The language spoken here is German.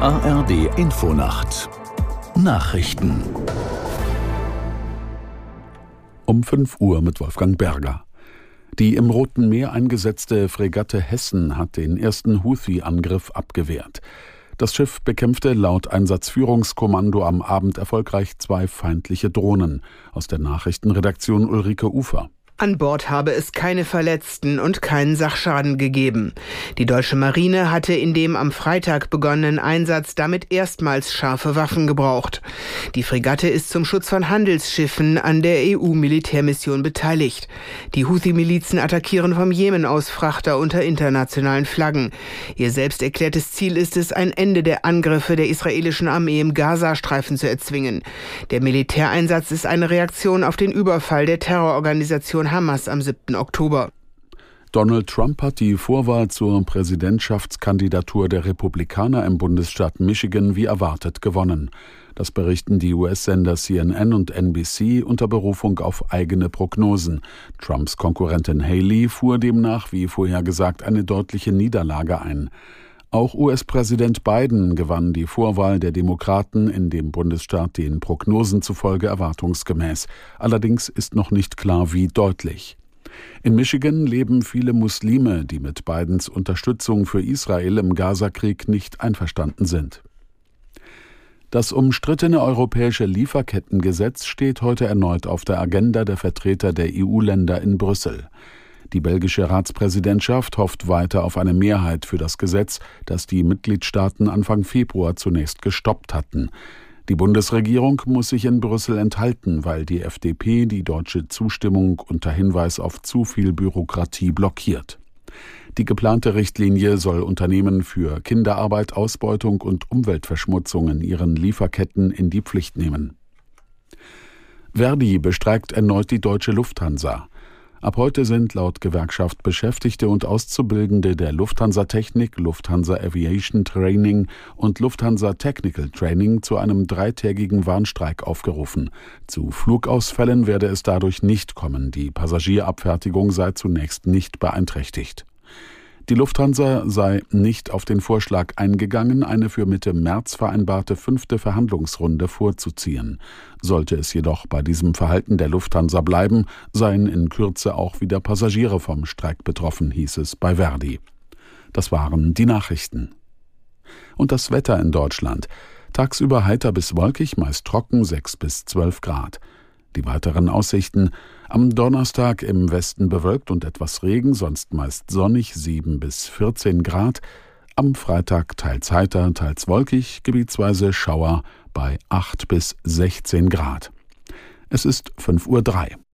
ARD Infonacht Nachrichten um 5 Uhr mit Wolfgang Berger. Die im Roten Meer eingesetzte Fregatte Hessen hat den ersten Houthi-Angriff abgewehrt. Das Schiff bekämpfte laut Einsatzführungskommando am Abend erfolgreich zwei feindliche Drohnen. Aus der Nachrichtenredaktion Ulrike Ufer. An Bord habe es keine Verletzten und keinen Sachschaden gegeben. Die deutsche Marine hatte in dem am Freitag begonnenen Einsatz damit erstmals scharfe Waffen gebraucht. Die Fregatte ist zum Schutz von Handelsschiffen an der EU-Militärmission beteiligt. Die Houthi-Milizen attackieren vom Jemen aus Frachter unter internationalen Flaggen. Ihr selbst erklärtes Ziel ist es, ein Ende der Angriffe der israelischen Armee im Gazastreifen zu erzwingen. Der Militäreinsatz ist eine Reaktion auf den Überfall der Terrororganisation Hamas am 7. Oktober. Donald Trump hat die Vorwahl zur Präsidentschaftskandidatur der Republikaner im Bundesstaat Michigan wie erwartet gewonnen. Das berichten die US-Sender CNN und NBC unter Berufung auf eigene Prognosen. Trumps Konkurrentin Haley fuhr demnach, wie vorhergesagt, eine deutliche Niederlage ein. Auch US-Präsident Biden gewann die Vorwahl der Demokraten in dem Bundesstaat den Prognosen zufolge erwartungsgemäß. Allerdings ist noch nicht klar, wie deutlich. In Michigan leben viele Muslime, die mit Bidens Unterstützung für Israel im Gazakrieg nicht einverstanden sind. Das umstrittene europäische Lieferkettengesetz steht heute erneut auf der Agenda der Vertreter der EU-Länder in Brüssel. Die belgische Ratspräsidentschaft hofft weiter auf eine Mehrheit für das Gesetz, das die Mitgliedstaaten Anfang Februar zunächst gestoppt hatten. Die Bundesregierung muss sich in Brüssel enthalten, weil die FDP die deutsche Zustimmung unter Hinweis auf zu viel Bürokratie blockiert. Die geplante Richtlinie soll Unternehmen für Kinderarbeit, Ausbeutung und Umweltverschmutzung in ihren Lieferketten in die Pflicht nehmen. Verdi bestreikt erneut die deutsche Lufthansa. Ab heute sind laut Gewerkschaft Beschäftigte und Auszubildende der Lufthansa Technik, Lufthansa Aviation Training und Lufthansa Technical Training zu einem dreitägigen Warnstreik aufgerufen. Zu Flugausfällen werde es dadurch nicht kommen. Die Passagierabfertigung sei zunächst nicht beeinträchtigt. Die Lufthansa sei nicht auf den Vorschlag eingegangen, eine für Mitte März vereinbarte fünfte Verhandlungsrunde vorzuziehen. Sollte es jedoch bei diesem Verhalten der Lufthansa bleiben, seien in Kürze auch wieder Passagiere vom Streik betroffen, hieß es bei Verdi. Das waren die Nachrichten. Und das Wetter in Deutschland. Tagsüber heiter bis wolkig, meist trocken, 6 bis 12 Grad. Die weiteren Aussichten am Donnerstag im Westen bewölkt und etwas Regen, sonst meist sonnig 7 bis 14 Grad. Am Freitag teils heiter, teils wolkig, gebietsweise Schauer bei 8 bis 16 Grad. Es ist 5.03 Uhr.